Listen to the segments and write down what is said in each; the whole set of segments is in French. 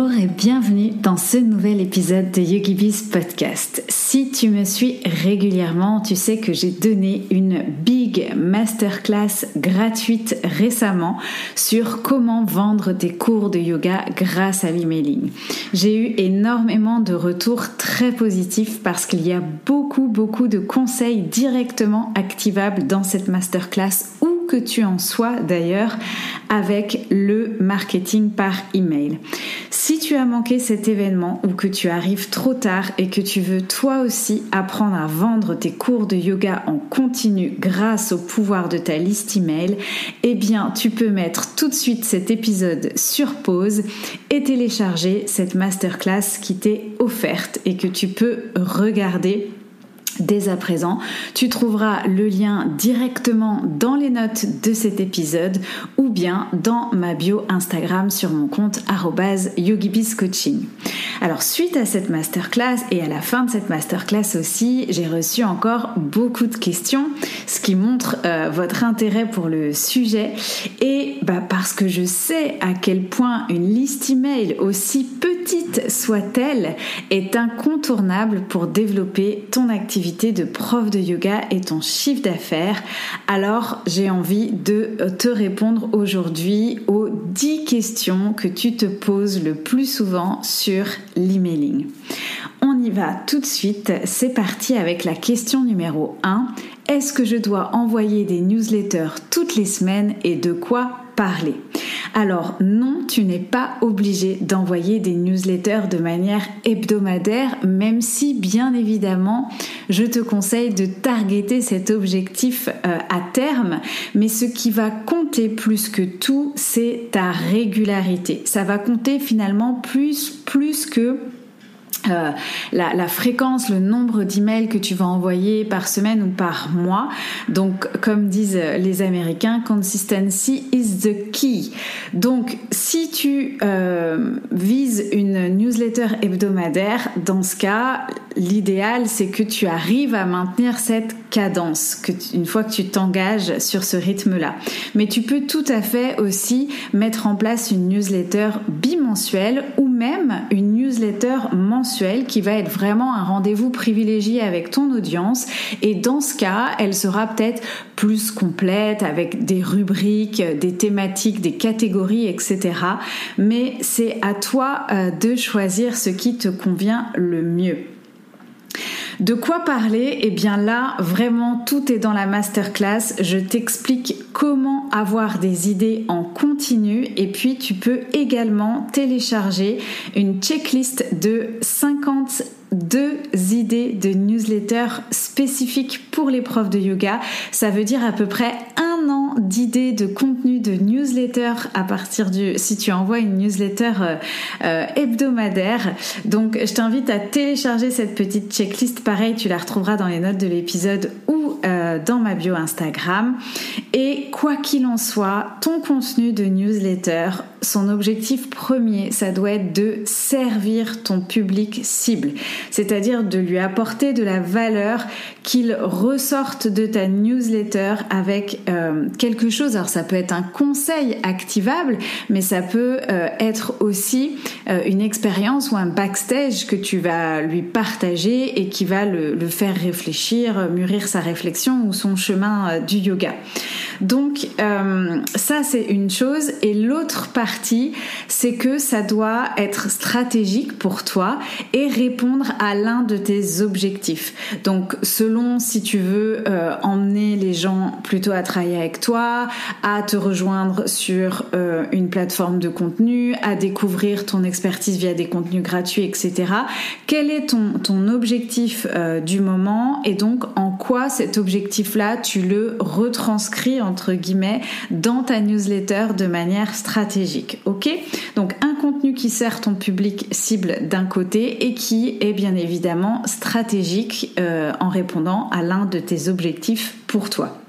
Bonjour et bienvenue dans ce nouvel épisode de YogiBiz Podcast. Si tu me suis régulièrement, tu sais que j'ai donné une big masterclass gratuite récemment sur comment vendre tes cours de yoga grâce à l'emailing. J'ai eu énormément de retours très positifs parce qu'il y a beaucoup beaucoup de conseils directement activables dans cette masterclass où que tu en sois d'ailleurs avec le marketing par email. Si tu as manqué cet événement ou que tu arrives trop tard et que tu veux toi aussi apprendre à vendre tes cours de yoga en continu grâce au pouvoir de ta liste email, eh bien tu peux mettre tout de suite cet épisode sur pause et télécharger cette masterclass qui t'est offerte et que tu peux regarder dès à présent. Tu trouveras le lien directement dans les notes de cet épisode ou bien dans ma bio Instagram sur mon compte yogibiscoaching. Alors suite à cette masterclass et à la fin de cette masterclass aussi, j'ai reçu encore beaucoup de questions, ce qui montre euh, votre intérêt pour le sujet et bah, parce que je sais à quel point une liste email aussi petite soit-elle est incontournable pour développer ton activité de prof de yoga et ton chiffre d'affaires, alors j'ai envie de te répondre aujourd'hui aux 10 questions que tu te poses le plus souvent sur l'emailing. On y va tout de suite, c'est parti avec la question numéro 1. Est-ce que je dois envoyer des newsletters toutes les semaines et de quoi parler alors non, tu n'es pas obligé d'envoyer des newsletters de manière hebdomadaire, même si bien évidemment, je te conseille de targeter cet objectif euh, à terme. Mais ce qui va compter plus que tout, c'est ta régularité. Ça va compter finalement plus, plus que euh, la, fréquence, le nombre d'emails que tu vas envoyer par semaine ou par mois. Donc, comme disent les Américains, consistency is the key. Donc, si tu euh, vises une newsletter hebdomadaire, dans ce cas, l'idéal, c'est que tu arrives à maintenir cette cadence, une fois que tu t'engages sur ce rythme-là. Mais tu peux tout à fait aussi mettre en place une newsletter bimensuelle ou même une newsletter mensuelle qui va être vraiment un rendez-vous privilégié avec ton audience. Et dans ce cas, elle sera peut-être plus complète avec des rubriques, des thématiques, des catégories, etc. Mais c'est à toi euh, de choisir ce qui te convient le mieux. De quoi parler? Eh bien là, vraiment, tout est dans la masterclass. Je t'explique comment avoir des idées en continu et puis tu peux également télécharger une checklist de 50 deux idées de newsletter spécifiques pour les profs de yoga. Ça veut dire à peu près un d'idées de contenu de newsletter à partir du si tu envoies une newsletter euh, euh, hebdomadaire. Donc je t'invite à télécharger cette petite checklist. Pareil, tu la retrouveras dans les notes de l'épisode ou euh, dans ma bio Instagram. Et quoi qu'il en soit, ton contenu de newsletter, son objectif premier, ça doit être de servir ton public cible c'est-à-dire de lui apporter de la valeur qu'il ressorte de ta newsletter avec euh, quelque chose. Alors ça peut être un conseil activable, mais ça peut euh, être aussi euh, une expérience ou un backstage que tu vas lui partager et qui va le faire réfléchir, mûrir sa réflexion ou son chemin du yoga. Donc ça c'est une chose et l'autre partie c'est que ça doit être stratégique pour toi et répondre à l'un de tes objectifs. Donc selon si tu veux euh, emmener les gens plutôt à travailler avec toi, à te rejoindre sur euh, une plateforme de contenu, à découvrir ton expertise via des contenus gratuits, etc. Quel est ton, objectif euh, du moment et donc en quoi cet objectif-là, tu le retranscris entre guillemets dans ta newsletter de manière stratégique. Ok? Donc un contenu qui sert ton public cible d'un côté et qui est bien évidemment stratégique euh, en répondant à l'un de tes objectifs pour toi.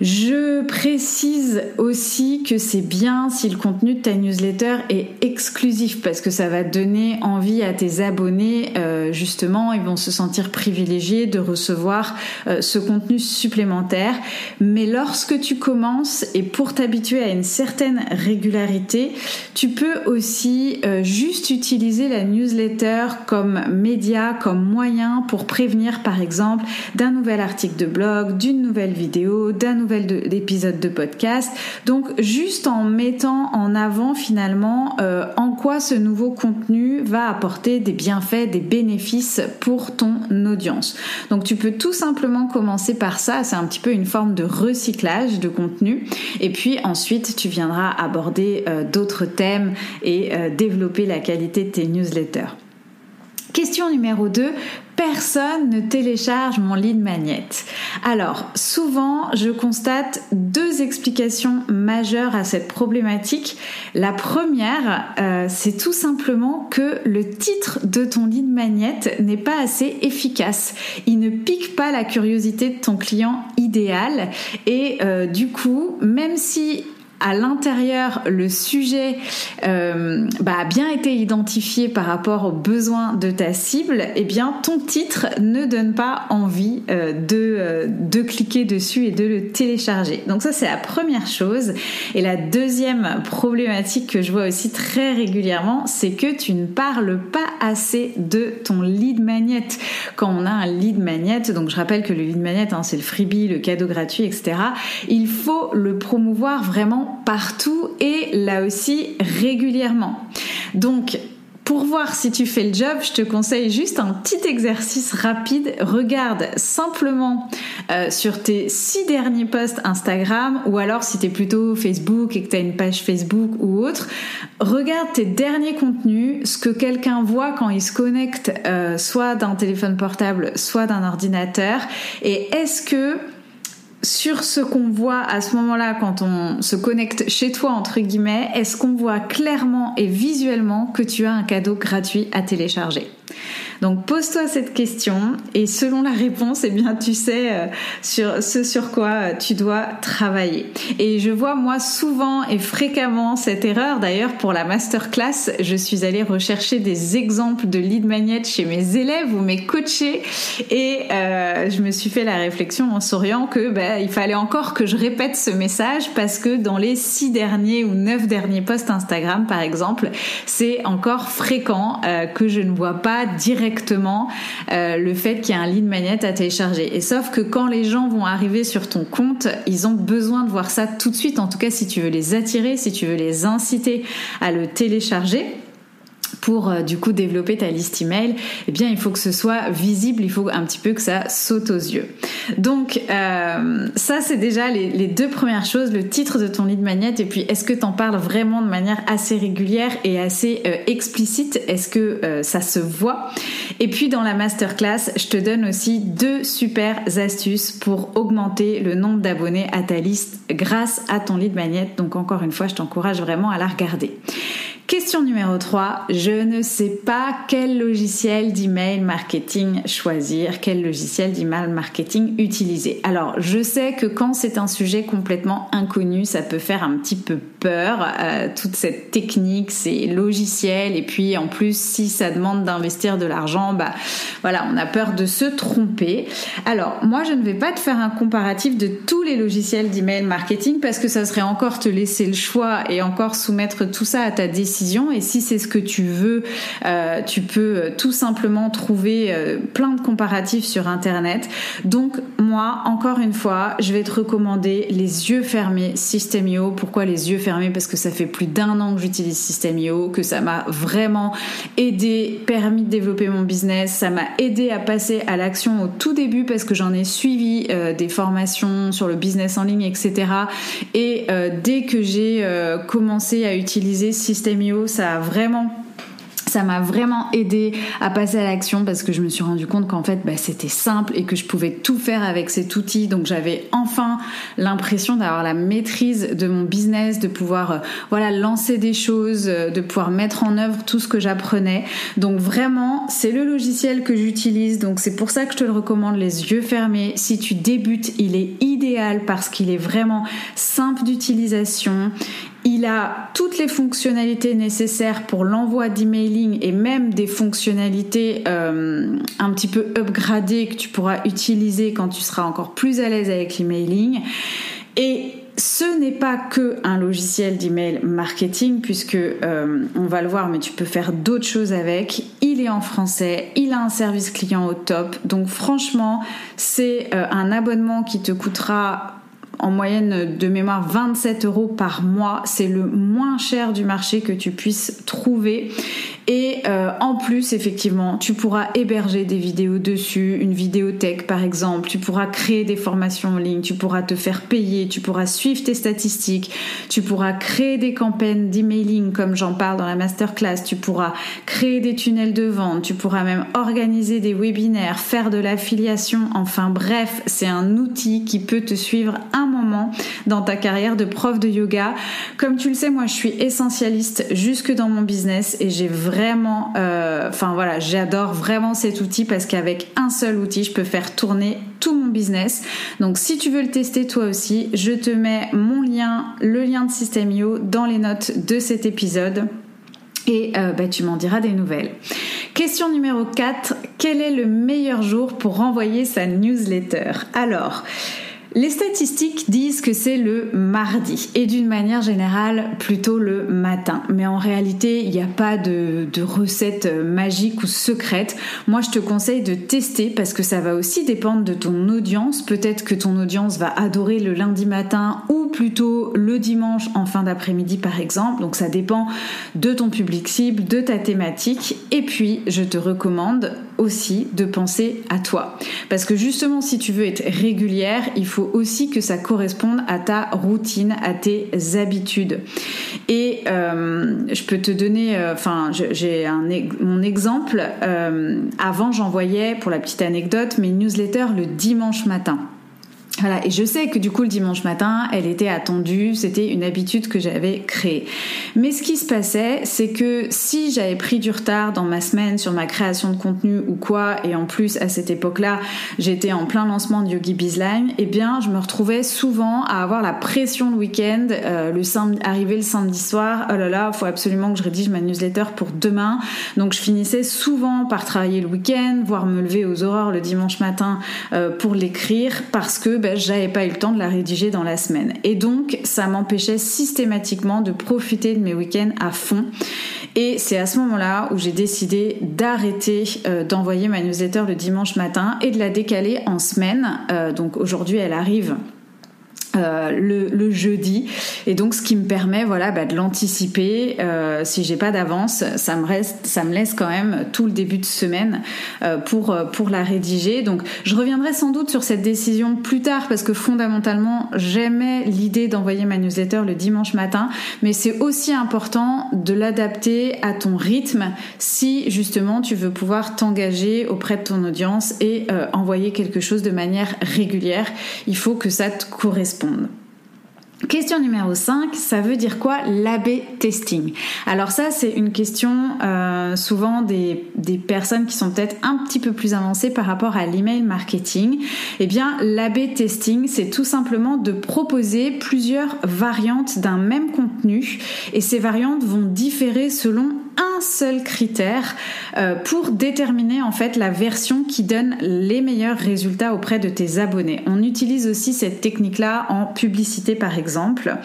Je précise aussi que c'est bien si le contenu de ta newsletter est exclusif parce que ça va donner envie à tes abonnés, euh, justement, ils vont se sentir privilégiés de recevoir euh, ce contenu supplémentaire. Mais lorsque tu commences et pour t'habituer à une certaine régularité, tu peux aussi euh, juste utiliser la newsletter comme média, comme moyen pour prévenir par exemple d'un nouvel article de blog, d'une nouvelle vidéo, d'un nouvel d'épisodes de, podcast. Donc juste en mettant en avant finalement euh, en quoi ce nouveau contenu va apporter des bienfaits, des bénéfices pour ton audience. Donc tu peux tout simplement commencer par ça, c'est un petit peu une forme de recyclage de contenu et puis ensuite tu viendras aborder euh, d'autres thèmes et euh, développer la qualité de tes newsletters. Question numéro 2, personne ne télécharge mon lead magnet. Alors, souvent, je constate deux explications majeures à cette problématique. La première, euh, c'est tout simplement que le titre de ton lead magnet n'est pas assez efficace. Il ne pique pas la curiosité de ton client idéal et euh, du coup, même si à l'intérieur le sujet euh, bah, a bien été identifié par rapport aux besoins de ta cible, eh bien ton titre ne donne pas envie euh, de, euh, de cliquer dessus et de le télécharger. Donc ça c'est la première chose. Et la deuxième problématique que je vois aussi très régulièrement, c'est que tu ne parles pas assez de ton lead magnet. Quand on a un lead magnet, donc je rappelle que le lead magnet hein, c'est le freebie, le cadeau gratuit, etc. Il faut le promouvoir vraiment partout et là aussi régulièrement. Donc, pour voir si tu fais le job, je te conseille juste un petit exercice rapide. Regarde simplement euh, sur tes six derniers posts Instagram ou alors si tu es plutôt Facebook et que tu as une page Facebook ou autre, regarde tes derniers contenus, ce que quelqu'un voit quand il se connecte euh, soit d'un téléphone portable, soit d'un ordinateur et est-ce que sur ce qu'on voit à ce moment-là quand on se connecte chez toi, entre guillemets, est-ce qu'on voit clairement et visuellement que tu as un cadeau gratuit à télécharger? Donc pose-toi cette question et selon la réponse, eh bien tu sais euh, sur ce sur quoi euh, tu dois travailler. Et je vois moi souvent et fréquemment cette erreur. D'ailleurs pour la masterclass, je suis allée rechercher des exemples de lead magnet chez mes élèves ou mes coachés et euh, je me suis fait la réflexion en souriant que ben, il fallait encore que je répète ce message parce que dans les six derniers ou neuf derniers posts Instagram par exemple, c'est encore fréquent que je ne vois pas directement euh, le fait qu'il y a un lead magnet à télécharger. Et sauf que quand les gens vont arriver sur ton compte, ils ont besoin de voir ça tout de suite. En tout cas, si tu veux les attirer, si tu veux les inciter à le télécharger pour euh, du coup développer ta liste email, eh bien il faut que ce soit visible, il faut un petit peu que ça saute aux yeux. Donc euh, ça c'est déjà les, deux premières choses, le titre de ton lead magnet et puis est-ce que tu en parles vraiment de manière assez régulière et assez euh, explicite, est-ce que ça se voit? Et puis dans la masterclass, je te donne aussi deux super astuces pour augmenter le nombre d'abonnés à ta liste grâce à ton lead magnet. Donc encore une fois, je t'encourage vraiment à la regarder. Question numéro 3, je ne sais pas quel logiciel d'email marketing choisir, quel logiciel d'email marketing utiliser. Alors, je sais que quand c'est un sujet complètement inconnu, ça peut faire un petit peu peur, euh, toute cette technique, ces logiciels, et puis en plus, si ça demande d'investir de l'argent, bah voilà, on a peur de se tromper. Alors, moi, je ne vais pas te faire un comparatif de tous les logiciels d'email marketing parce que ça serait encore te laisser le choix et encore soumettre tout ça à ta décision et si c'est ce que tu veux, euh, tu peux euh, tout simplement trouver euh, plein de comparatifs sur Internet. Donc moi, encore une fois, je vais te recommander les yeux fermés Systemio. Pourquoi les yeux fermés? Parce que ça fait plus d'un an que j'utilise Systemio, que ça m'a vraiment aidé, permis de développer mon business, ça m'a aidé à passer à l'action au tout début parce que j'en ai suivi des formations sur le business en ligne, etc. Et dès que j'ai commencé à utiliser Systemio, ça a vraiment ça m'a vraiment aidé à passer à l'action parce que je me suis rendu compte qu'en fait bah, c'était simple et que je pouvais tout faire avec cet outil. Donc j'avais enfin l'impression d'avoir la maîtrise de mon business de pouvoir euh, voilà lancer des choses euh, de pouvoir mettre en œuvre tout ce que j'apprenais. Donc vraiment c'est le logiciel que j'utilise. Donc c'est pour ça que je te le recommande les yeux fermés. Si tu débutes il est idéal parce qu'il est vraiment simple d'utilisation il a toutes les fonctionnalités nécessaires pour l'envoi d'emailing et même des fonctionnalités euh, un petit peu upgradées que tu pourras utiliser quand tu seras encore plus à l'aise avec l'emailing. Et ce n'est pas que un logiciel d'email marketing puisque euh, on va le voir mais tu peux faire d'autres choses avec. Il est en français, il a un service client au top. Donc franchement, c'est euh, un abonnement qui te coûtera en moyenne de mémoire 27 euros par mois. C'est le moins cher du marché que tu puisses trouver. Et euh, en plus, effectivement, tu pourras héberger des vidéos dessus, une vidéothèque par exemple, tu pourras créer des formations en ligne, tu pourras te faire payer, tu pourras suivre tes statistiques, tu pourras créer des campagnes d'emailing comme j'en parle dans la masterclass, tu pourras créer des tunnels de vente, tu pourras même organiser des webinaires, faire de l'affiliation, enfin bref, c'est un outil qui peut te suivre moment dans ta carrière de prof de yoga. Comme tu le sais, moi je suis essentialiste jusque dans mon business et j'ai vraiment euh, enfin voilà, j'adore vraiment cet outil parce qu'avec un seul outil, je peux faire tourner tout mon business. Donc si tu veux le tester toi aussi, je te mets mon lien, le lien de Systemio dans les notes de cet épisode et euh, bah, tu m'en diras des nouvelles. Question numéro 4, quel est le meilleur jour pour renvoyer sa newsletter? Alors, les statistiques disent que c'est le mardi et d'une manière générale plutôt le matin. Mais en réalité, il n'y a pas de, recette magique ou secrète. Moi, je te conseille de tester parce que ça va aussi dépendre de ton audience. Peut-être que ton audience va adorer le lundi matin ou plutôt le dimanche en fin d'après-midi par exemple. Donc ça dépend de ton public cible, de ta thématique. Et puis, je te recommande aussi de penser à toi. Parce que justement, si tu veux être régulière, il faut aussi que ça corresponde à ta routine, à tes habitudes. Et euh, je peux te donner, euh, enfin, j'ai un mon exemple. Euh, avant, j'envoyais, pour la petite anecdote, mes newsletters le dimanche matin. Voilà, et je sais que du coup le dimanche matin, elle était attendue, c'était une habitude que j'avais créée. Mais ce qui se passait, c'est que si j'avais pris du retard dans ma semaine sur ma création de contenu ou quoi, et en plus à cette époque-là, j'étais en plein lancement de Yogi Bizline, eh bien je me retrouvais souvent à avoir la pression le week-end, euh, le samedi, arriver le samedi soir, oh là là, faut absolument que je rédige ma newsletter pour demain. Donc je finissais souvent par travailler le week-end, voire me lever aux aurores le dimanche matin euh, pour l'écrire parce que ben, j'avais pas eu le temps de la rédiger dans la semaine. Et donc, ça m'empêchait systématiquement de profiter de mes week-ends à fond. Et c'est à ce moment-là où j'ai décidé d'arrêter euh, d'envoyer ma newsletter le dimanche matin et de la décaler en semaine. Euh, donc aujourd'hui, elle arrive euh, le, jeudi. Et donc ce qui me permet voilà bah, de l'anticiper. Euh, si j'ai pas d'avance ça me reste ça me laisse quand même tout le début de semaine euh, pour pour la rédiger. Donc je reviendrai sans doute sur cette décision plus tard parce que fondamentalement j'aimais l'idée d'envoyer ma newsletter le dimanche matin. Mais c'est aussi important de l'adapter à ton rythme si justement tu veux pouvoir t'engager auprès de ton audience et envoyer quelque chose de manière régulière. Il faut que ça te corresponde Question numéro 5, ça veut dire quoi l'AB testing? Alors ça c'est une question euh, souvent des, des, personnes qui sont peut-être un petit peu plus avancées par rapport à l'email marketing. Eh bien l'AB testing c'est tout simplement de proposer plusieurs variantes d'un même contenu. Et ces variantes vont différer selon seul critère euh, pour déterminer en fait la version qui donne les meilleurs résultats auprès de tes abonnés. On utilise aussi cette technique-là en publicité par exemple.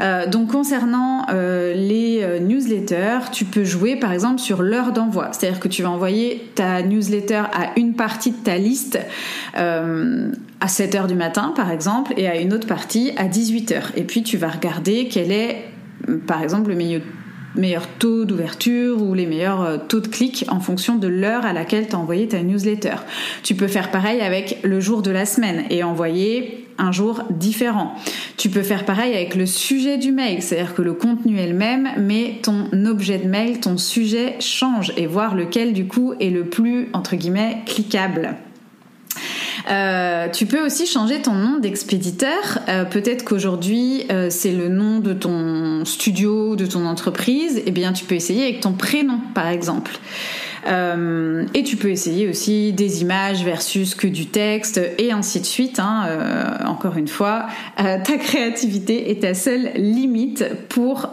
Euh, donc concernant euh, les newsletters, tu peux jouer par exemple sur l'heure d'envoi. C'est-à-dire que tu vas envoyer ta newsletter à une partie de ta liste à 7 heures du matin par exemple et à une autre partie à 18 heures. Et puis tu vas regarder quel est par exemple le milieu meilleurs taux d'ouverture ou les meilleurs euh, taux de clic en fonction de l'heure à laquelle tu as envoyé ta newsletter. Tu peux faire pareil avec le jour de la semaine et envoyer un jour différent. Tu peux faire pareil avec le sujet du mail, c'est-à-dire que le contenu est le même, mais ton objet de mail, ton sujet change et voir lequel du coup est le plus entre guillemets cliquable. Euh, tu peux aussi changer ton nom d'expéditeur. Euh, peut-être qu'aujourd'hui euh, c'est le nom de ton studio, de ton entreprise. Eh bien, tu peux essayer avec ton prénom, par exemple. et tu peux essayer aussi des images versus que du texte et ainsi de suite. Hein. encore une fois, ta créativité est ta seule limite pour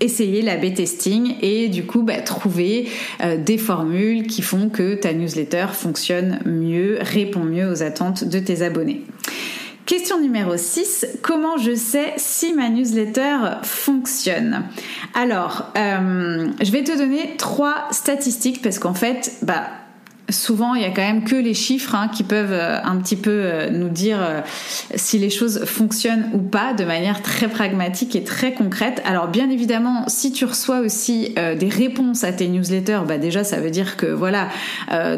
essayer la B-testing et du coup bah, trouver euh, des formules qui font que ta newsletter fonctionne mieux, répond mieux aux attentes de tes abonnés. Question numéro 6, comment je sais si ma newsletter fonctionne? Alors, euh, je vais te donner trois statistiques parce qu'en fait, bah, souvent il y a quand même que les chiffres hein, qui peuvent euh, un petit peu euh, nous dire euh, si les choses fonctionnent ou pas de manière très pragmatique et très concrète. Alors bien évidemment, si tu reçois aussi des réponses à tes newsletters, bah déjà ça veut dire que voilà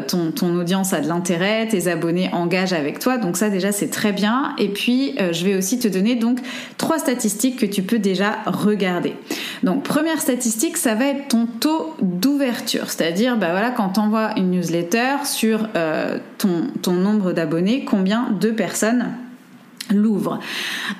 ton, audience a de l'intérêt, tes abonnés engagent avec toi, donc ça déjà c'est très bien. Et puis je vais aussi te donner donc trois statistiques que tu peux déjà regarder. Donc première statistique, ça va être ton taux d'ouverture, c'est-à-dire bah voilà quand tu envoies une newsletter sur euh, ton, ton nombre d'abonnés, combien de personnes l'ouvre.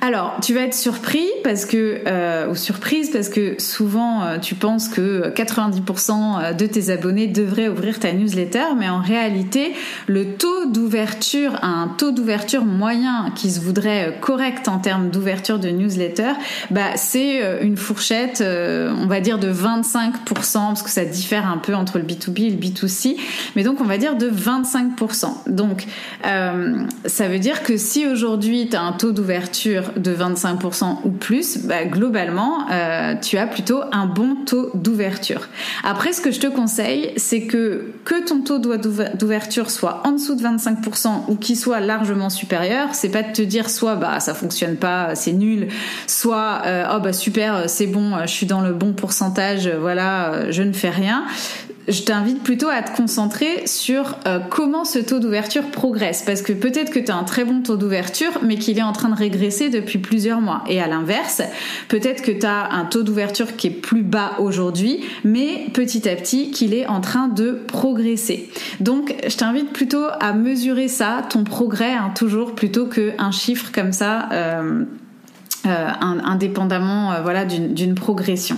Alors, tu vas être surpris parce que euh, ou surprise parce que souvent euh, tu penses que 90% de tes abonnés devraient ouvrir ta newsletter, mais en réalité, le taux d'ouverture, un taux d'ouverture moyen qui se voudrait correct en termes d'ouverture de newsletter, bah c'est une fourchette, on va dire de 25% parce que ça diffère un peu entre le B2B et le B2C, mais donc on va dire de 25%. Donc euh, ça veut dire que si aujourd'hui un taux d'ouverture de 25% ou plus, bah, globalement, euh, tu as plutôt un bon taux d'ouverture. Après, ce que je te conseille, c'est que que ton taux d'ouverture soit en dessous de 25% ou qu'il soit largement supérieur, c'est pas de te dire soit bah ça fonctionne pas, c'est nul, soit euh, oh bah super, c'est bon, je suis dans le bon pourcentage, voilà, je ne fais rien je t'invite plutôt à te concentrer sur euh, comment ce taux d'ouverture progresse. Parce que peut-être que tu as un très bon taux d'ouverture, mais qu'il est en train de régresser depuis plusieurs mois. Et à l'inverse, peut-être que tu as un taux d'ouverture qui est plus bas aujourd'hui, mais petit à petit qu'il est en train de progresser. Donc je t'invite plutôt à mesurer ça, ton progrès, hein, toujours, plutôt qu'un chiffre comme ça, euh, euh, indépendamment voilà, d'une progression.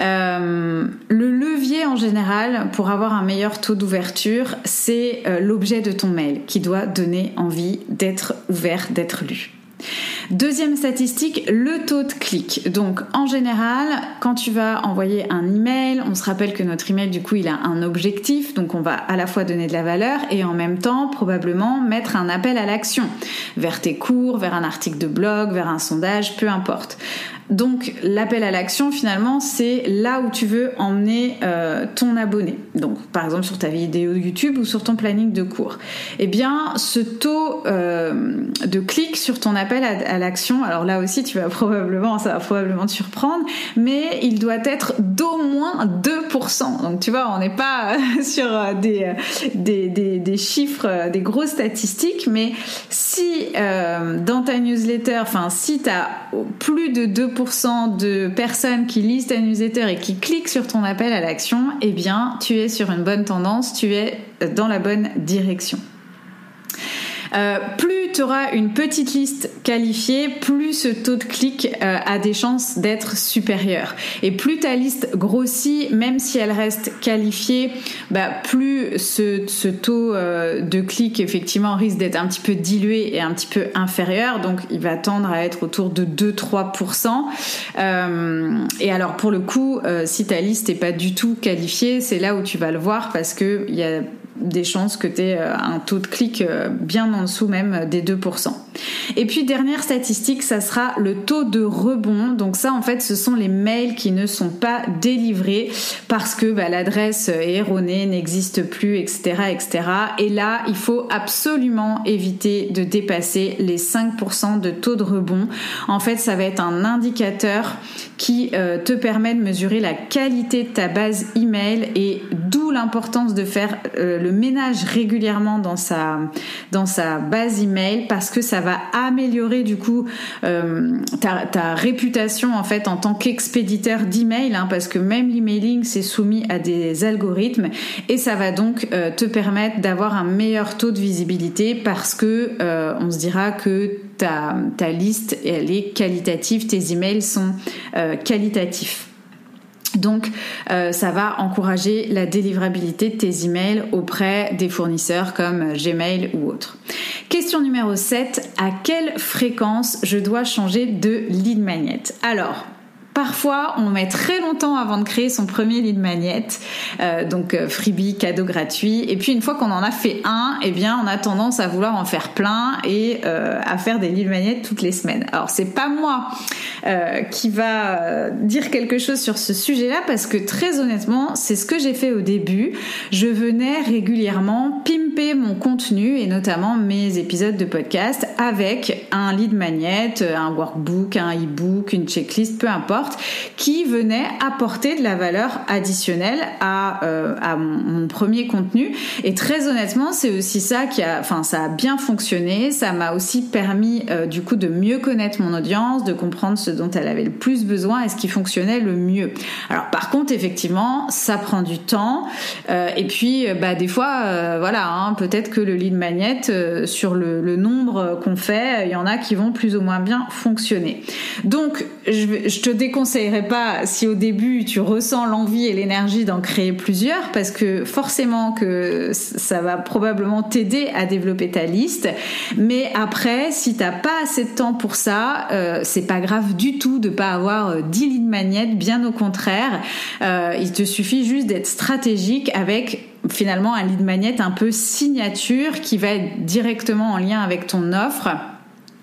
Euh, le levier en général pour avoir un meilleur taux d'ouverture, c'est euh, l'objet de ton mail qui doit donner envie d'être ouvert, d'être lu. Deuxième statistique, le taux de clic. Donc en général, quand tu vas envoyer un email, on se rappelle que notre email du coup il a un objectif, donc on va à la fois donner de la valeur et en même temps probablement mettre un appel à l'action vers tes cours, vers un article de blog, vers un sondage, peu importe. Donc l'appel à l'action finalement c'est là où tu veux emmener euh, ton abonné. Donc par exemple sur ta vidéo YouTube ou sur ton planning de cours. Eh bien ce taux euh, de clic sur ton appel à, l'action, alors là aussi tu vas probablement, ça va probablement te surprendre, mais il doit être d'au moins 2%. Donc tu vois on n'est pas sur euh, des, des, chiffres, des grosses statistiques, mais si dans ta newsletter, enfin si tu as plus de 2% de personnes qui lisent ta newsletter et qui cliquent sur ton appel à l'action, eh bien, tu es sur une bonne tendance, tu es dans la bonne direction. Euh, plus tu auras une petite liste qualifiée, plus ce taux de clic euh, a des chances d'être supérieur. Et plus ta liste grossit, même si elle reste qualifiée, bah, plus ce, ce taux euh, de clic effectivement risque d'être un petit peu dilué et un petit peu inférieur. Donc il va tendre à être autour de 2-3%. et alors pour le coup, si ta liste n'est pas du tout qualifiée, c'est là où tu vas le voir parce que il y a des chances que tu aies euh, un taux de clic euh, bien en dessous même des 2%. Et puis dernière statistique, ça sera le taux de rebond. Donc ça en fait ce sont les mails qui ne sont pas délivrés parce que bah, l'adresse est erronée, n'existe plus, etc., etc. Et là il faut absolument éviter de dépasser les 5% de taux de rebond. En fait ça va être un indicateur qui euh, te permet de mesurer la qualité de ta base email et d'où l'importance de faire le ménage régulièrement dans sa, dans sa base email parce que ça va améliorer du coup ta, réputation en fait en tant qu'expéditeur d'email, hein, parce que même l'emailing c'est soumis à des algorithmes et ça va donc te permettre d'avoir un meilleur taux de visibilité parce que on se dira que ta, ta liste elle est qualitative, tes emails sont qualitatifs. Donc, euh, ça va encourager la délivrabilité de tes emails auprès des fournisseurs comme Gmail ou autres. Question numéro 7. À quelle fréquence je dois changer de lead magnet Alors, Parfois, on met très longtemps avant de créer son premier lead magnet, euh, donc euh, freebie, cadeau gratuit. Et puis une fois qu'on en a fait un, eh bien, on a tendance à vouloir en faire plein et euh, à faire des lead magnets toutes les semaines. Alors c'est pas moi qui va dire quelque chose sur ce sujet-là parce que très honnêtement, c'est ce que j'ai fait au début. Je venais régulièrement pimper mon contenu et notamment mes épisodes de podcast avec un lead magnet, un workbook, un e-book, une checklist, peu importe qui venait apporter de la valeur additionnelle à, euh, à mon, premier contenu. Et très honnêtement, c'est aussi ça qui a, enfin, ça a bien fonctionné. Ça m'a aussi permis, euh, du coup, de mieux connaître mon audience, de comprendre ce dont elle avait le plus besoin et ce qui fonctionnait le mieux. Alors, par contre, effectivement, ça prend du temps. Euh, et puis, bah, des fois, voilà, hein, peut-être que le lead magnet, sur le, nombre qu'on fait, il y en a qui vont plus ou moins bien fonctionner. Donc, je, je te déconseille conseillerais pas si au début tu ressens l'envie et l'énergie d'en créer plusieurs parce que forcément que ça va probablement t'aider à développer ta liste. Mais après, si t'as pas assez de temps pour ça, euh, c'est pas grave du tout de pas avoir 10 euh, lignes magnettes, bien au contraire. Euh, il te suffit juste d'être stratégique avec finalement un lead magnet un peu signature qui va être directement en lien avec ton offre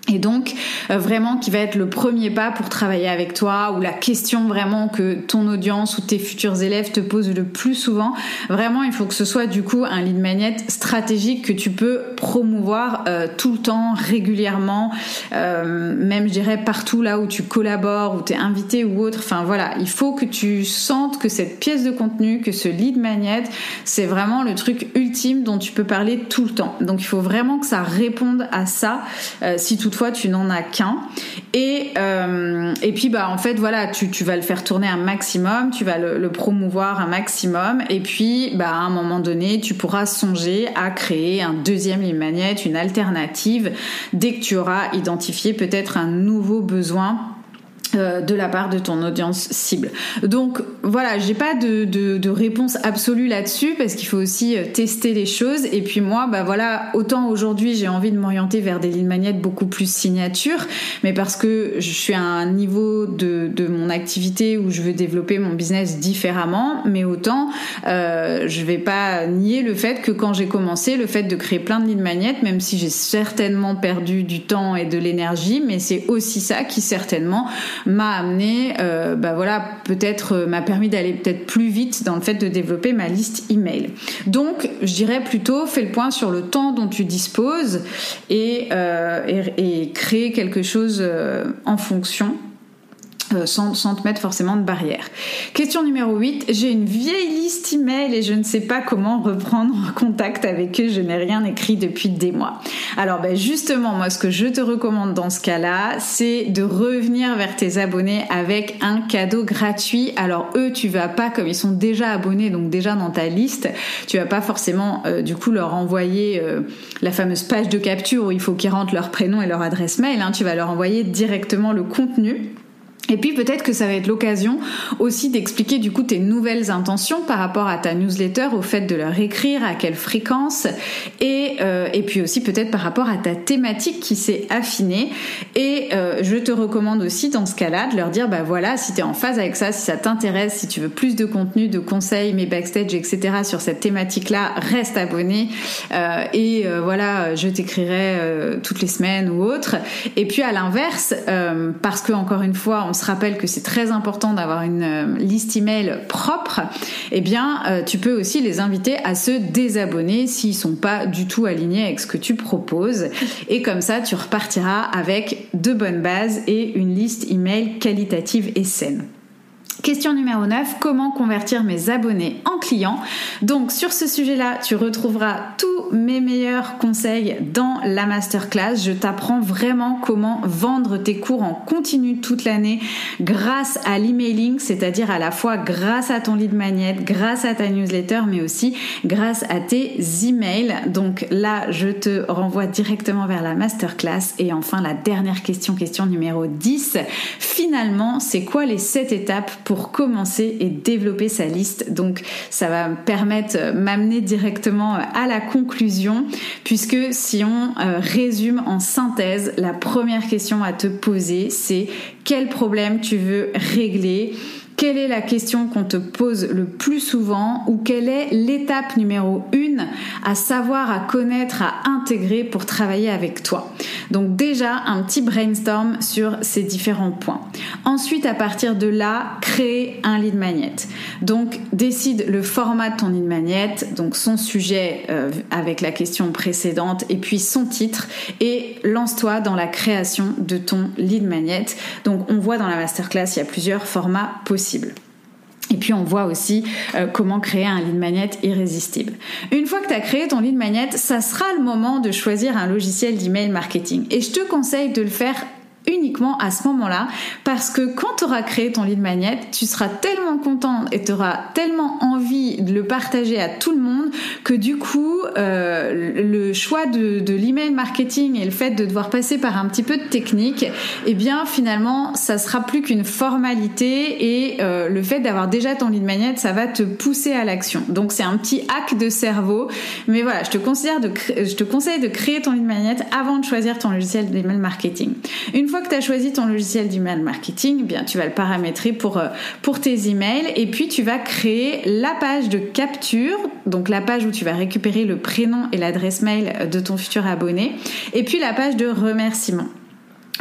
et donc euh, vraiment qui va être le premier pas pour travailler avec toi ou la question vraiment que ton audience ou tes futurs élèves te posent le plus souvent. Vraiment, il faut que ce soit du coup un lead magnet stratégique que tu peux promouvoir euh, tout le temps, régulièrement, euh, même je dirais partout là où tu collabores ou tu es invité ou autre. Enfin voilà, il faut que tu sentes que cette pièce de contenu, que ce lead magnet, c'est vraiment le truc ultime dont tu peux parler tout le temps. Donc il faut vraiment que ça réponde à ça si toutefois tu n'en as qu'un. Et, euh, et puis, bah, en fait, voilà, tu, vas le faire tourner un maximum, tu vas le, promouvoir un maximum. Et puis, bah, à un moment donné, tu pourras songer à créer un deuxième lead une alternative, dès que tu auras identifié peut-être un nouveau besoin euh, de la part de ton audience cible. Donc voilà, j'ai pas de, réponse absolue là-dessus parce qu'il faut aussi euh, tester les choses. Et puis moi, bah voilà, autant aujourd'hui j'ai envie de m'orienter vers des lignes magnettes beaucoup plus signature, mais parce que je suis à un niveau de, de mon activité où je veux développer mon business différemment, mais autant euh, je vais pas nier le fait que quand j'ai commencé, le fait de créer plein de lignes magnettes, même si j'ai certainement perdu du temps et de l'énergie, mais c'est aussi ça qui certainement m'a amené, euh, bah voilà, peut-être euh, m'a permis d'aller peut-être plus vite dans le fait de développer ma liste email. Donc, je dirais plutôt, fais le point sur le temps dont tu disposes et, euh, et, et créer quelque chose en fonction euh, sans, sans, te mettre forcément de barrière. Question numéro 8. J'ai une vieille liste email et je ne sais pas comment reprendre contact avec eux. Je n'ai rien écrit depuis des mois. Alors ben justement, moi ce que je te recommande dans ce cas-là, c'est de revenir vers tes abonnés avec un cadeau gratuit. Alors eux, tu vas pas, comme ils sont déjà abonnés, donc déjà dans ta liste, tu vas pas forcément euh, du coup leur envoyer euh, la fameuse page de capture où il faut qu'ils rentrent leur prénom et leur adresse mail. Hein. Tu vas leur envoyer directement le contenu et puis peut-être que ça va être l'occasion aussi d'expliquer du coup tes nouvelles intentions par rapport à ta newsletter, au fait de leur écrire, à quelle fréquence, et, euh, et puis aussi peut-être par rapport à ta thématique qui s'est affinée. Et euh, je te recommande aussi dans ce cas-là de leur dire, bah voilà, si tu es en phase avec ça, si ça t'intéresse, si tu veux plus de contenu, de conseils, mes backstage, etc. sur cette thématique-là, reste abonné. Euh, et voilà, je t'écrirai toutes les semaines ou autre. Et puis à l'inverse, parce que encore une fois, on se rappelle que c'est très important d'avoir une euh, liste email propre, eh bien, euh, tu peux aussi les inviter à se désabonner s'ils sont pas du tout alignés avec ce que tu proposes. Et comme ça, tu repartiras avec de bonnes bases et une liste email qualitative et saine. Question numéro 9, comment convertir mes abonnés en clients? Donc sur ce sujet-là, tu retrouveras tous mes meilleurs conseils dans la masterclass. Je t'apprends vraiment comment vendre tes cours en continu toute l'année grâce à l'emailing, c'est-à-dire à la fois grâce à ton lead magnet, grâce à ta newsletter, mais aussi grâce à tes emails. Donc là, je te renvoie directement vers la masterclass. Et enfin, la dernière question, question numéro 10. Finalement, c'est quoi les 7 étapes commencer et développer sa liste. Donc ça va me permettre, euh, m'amener directement euh, à la conclusion, puisque si on euh, résume en synthèse, la première question à te poser, c'est quel problème tu veux régler? Quelle est la question qu'on te pose le plus souvent ou quelle est l'étape numéro une à savoir, à connaître, à intégrer pour travailler avec toi? Donc déjà un petit brainstorm sur ces différents points. Ensuite, à partir de là, créer un lead magnet. Donc décide le format de ton lead magnet, donc son sujet euh, avec la question précédente et puis son titre et lance-toi dans la création de ton lead magnet. Donc on voit dans la masterclass, il y a plusieurs formats possibles. Et puis on voit aussi euh, comment créer un lead magnet irrésistible. Une fois que tu as créé ton lead magnet, ça sera le moment de choisir un logiciel d'email marketing. Et je te conseille de le faire uniquement à ce moment-là parce que quand tu auras créé ton lead magnet, tu seras tellement content et tu auras tellement envie de le partager à tout le monde que du coup euh, le choix de, de l'email marketing et le fait de devoir passer par un petit peu de technique, eh bien finalement ça sera plus qu'une formalité et euh, le fait d'avoir déjà ton lead magnet, ça va te pousser à l'action. Donc c'est un petit hack de cerveau, mais voilà, je te considère de je te conseille de créer ton lead magnet avant de choisir ton logiciel d'email marketing. Une fois que tu as choisi ton logiciel d'email marketing, eh bien tu vas le paramétrer pour, euh, pour tes emails et puis tu vas créer la page de capture, donc la page où tu vas récupérer le prénom et l'adresse mail de ton futur abonné, et puis la page de remerciement.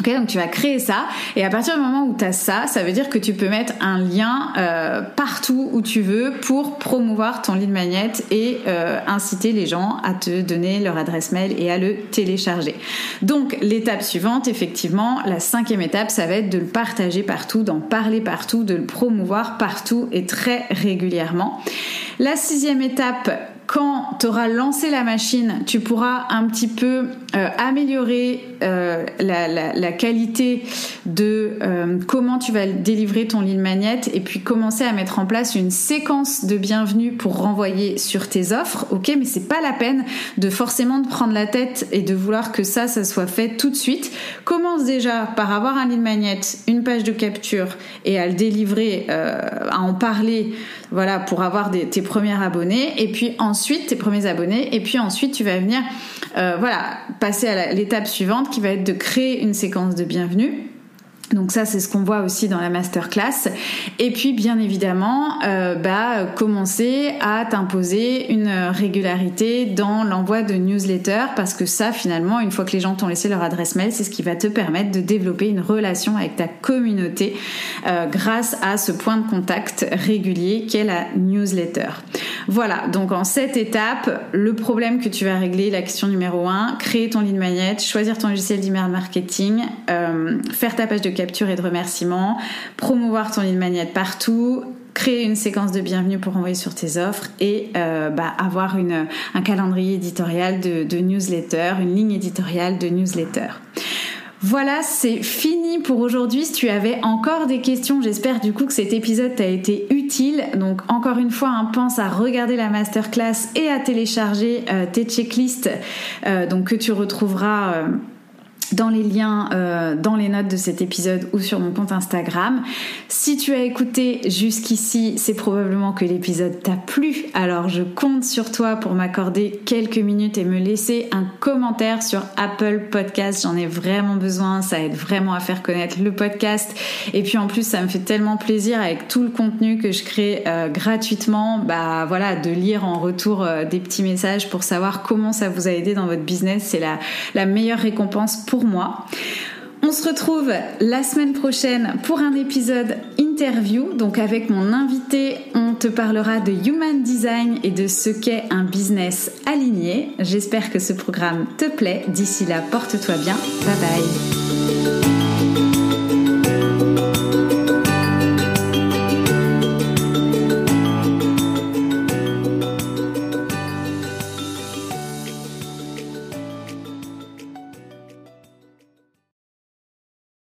Donc tu vas créer ça et à partir du moment où tu as ça, ça veut dire que tu peux mettre un lien euh, partout où tu veux pour promouvoir ton lead magnet et euh, inciter les gens à te donner leur adresse mail et à le télécharger. Donc l'étape suivante, effectivement, la cinquième étape, ça va être de le partager partout, d'en parler partout, de le promouvoir partout et très régulièrement. La sixième étape, quand tu auras lancé la machine, tu pourras un petit peu euh, améliorer euh, la, qualité de euh, comment tu vas délivrer ton lead magnet et puis commencer à mettre en place une séquence de bienvenue pour renvoyer sur tes offres. Ok, mais c'est pas la peine de forcément prendre la tête et de vouloir que ça, ça soit fait tout de suite. Commence déjà par avoir un lead magnet, une page de capture et à le délivrer, à en parler, voilà, pour avoir tes premiers abonnés et puis ensuite tes premiers abonnés. Et puis ensuite tu vas venir, voilà passer à l'étape suivante qui va être de créer une séquence de bienvenue donc ça, c'est ce qu'on voit aussi dans la masterclass. Et puis, bien évidemment, euh, bah, commencer à t'imposer une régularité dans l'envoi de newsletters, parce que ça, finalement, une fois que les gens t'ont laissé leur adresse mail, c'est ce qui va te permettre de développer une relation avec ta communauté euh, grâce à ce point de contact régulier qu'est la newsletter. Voilà, donc en cette étape, le problème que tu vas régler, la question numéro 1, créer ton lead magnet, choisir ton logiciel d'email marketing, euh, faire ta page de capture et de remerciement, promouvoir ton lead magnet partout, créer une séquence de bienvenue pour envoyer sur tes offres et euh, bah, avoir un calendrier éditorial de, de newsletter, une ligne éditoriale de newsletter. Voilà, c'est fini pour aujourd'hui. Si tu avais encore des questions, j'espère du coup que cet épisode t'a été utile. Donc encore une fois, hein, pense à regarder la masterclass et à télécharger euh, tes checklists euh, donc que tu retrouveras dans les liens, euh, dans les notes de cet épisode ou sur mon compte Instagram. Si tu as écouté jusqu'ici, c'est probablement que l'épisode t'a plu. Alors je compte sur toi pour m'accorder quelques minutes et me laisser un commentaire sur Apple Podcast. J'en ai vraiment besoin. Ça aide vraiment à faire connaître le podcast. Et puis en plus, ça me fait tellement plaisir avec tout le contenu que je crée euh, gratuitement. Bah voilà, de lire en retour euh, des petits messages pour savoir comment ça vous a aidé dans votre business. C'est la, meilleure récompense moi. On se retrouve la semaine prochaine pour un épisode interview. Donc avec mon invité, on te parlera de human design et de ce qu'est un business aligné. J'espère que ce programme te plaît. D'ici là, porte-toi bien. Bye bye.